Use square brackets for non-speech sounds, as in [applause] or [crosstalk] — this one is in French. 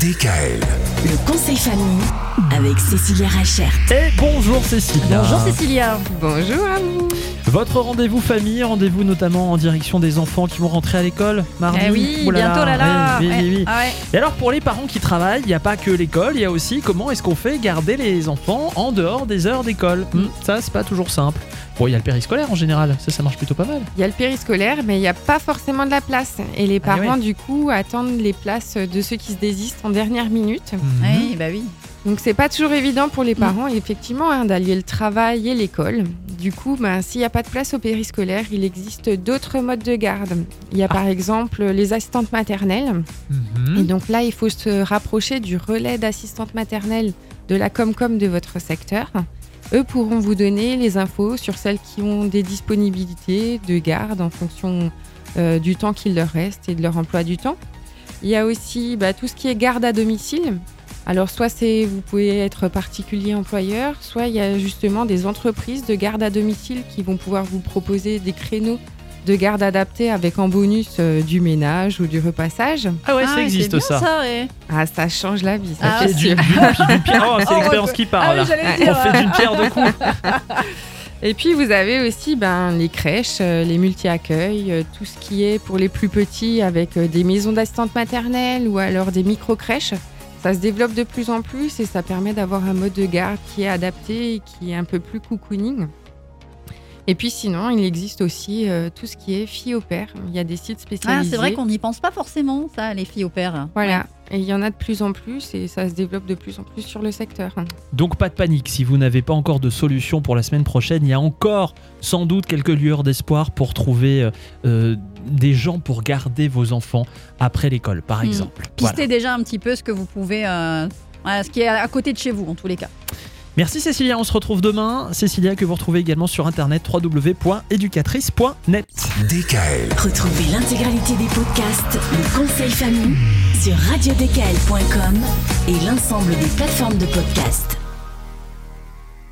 DKL. Le conseil famille avec Cécilia Rachert. Et bonjour Cécilia. Bonjour Cécilia. Bonjour à vous. Votre rendez-vous famille, rendez-vous notamment en direction des enfants qui vont rentrer à l'école mardi. Eh oui, bientôt là là. Oui, oui, Ouais. oui, oui. Ah ouais. Et alors pour les parents qui travaillent, il n'y a pas que l'école, il y a aussi comment est-ce qu'on fait garder les enfants en dehors des heures d'école. Hmm, ça, c'est pas toujours simple. Bon, il y a le périscolaire en général, ça, ça marche plutôt pas mal. Il y a le périscolaire, mais il n'y a pas forcément de la place. Et les Ah parents, ouais. du coup, attendent les places de ceux qui se désistent en dernière minute. Mhm. Oui, bah oui. Donc, c'est pas toujours évident pour les parents, effectivement, hein, d'allier le travail et l'école. Du coup, ben, s'il n'y a pas de place au périscolaire, il existe d'autres modes de garde. Il y a par exemple les assistantes maternelles. Mhm. Et donc là, il faut se rapprocher du relais d'assistantes maternelles de la Comcom de votre secteur. Eux pourront vous donner les infos sur celles qui ont des disponibilités de garde en fonction euh, du temps qu'il leur reste et de leur emploi du temps. Il y a aussi bah, tout ce qui est garde à domicile. Alors soit c'est vous pouvez être particulier employeur, soit il y a justement des entreprises de garde à domicile qui vont pouvoir vous proposer des créneaux de garde adaptés avec en bonus euh, du ménage ou du repassage. Ah ouais, Ah ça ouais, existe bien ça. ouais. Ah, ça change la vie. Ça Ah, fait Et du- sûr. du- du- du pierre- oh, [laughs] c'est Oh, l'expérience qui Ah parle. oui, là. dire. On fait d'une pierre deux coups. [laughs] Et puis vous avez aussi ben, les crèches, euh, les multi-accueils, euh, tout ce qui est pour les plus petits avec des maisons d'assistantes maternelles ou alors des micro-crèches. Ça se développe de plus en plus et ça permet d'avoir un mode de garde qui est adapté et qui est un peu plus cocooning. Et puis sinon, il existe aussi euh, tout ce qui est filles au père. Il y a des sites Ah, spécialisés. c'est vrai qu'on n'y pense pas forcément, ça, les filles au père. Voilà. Et il y en a de plus en plus et ça se développe de plus en plus sur le secteur. Donc pas de panique, si vous n'avez pas encore de solution pour la semaine prochaine, il y a encore sans doute quelques lueurs d'espoir pour trouver euh, euh, des gens pour garder vos enfants après l'école, par Hmm. exemple. Voilà. Pistez déjà un petit peu ce que vous pouvez. euh, voilà, ce qui est à côté de chez vous, en tous les cas. Merci Cécilia, on se retrouve demain. Cécilia que vous retrouvez également sur internet www.educatrice.net. DKL. Retrouvez l'intégralité des podcasts Le conseil famille sur radiodkl.com et l'ensemble des plateformes de podcasts.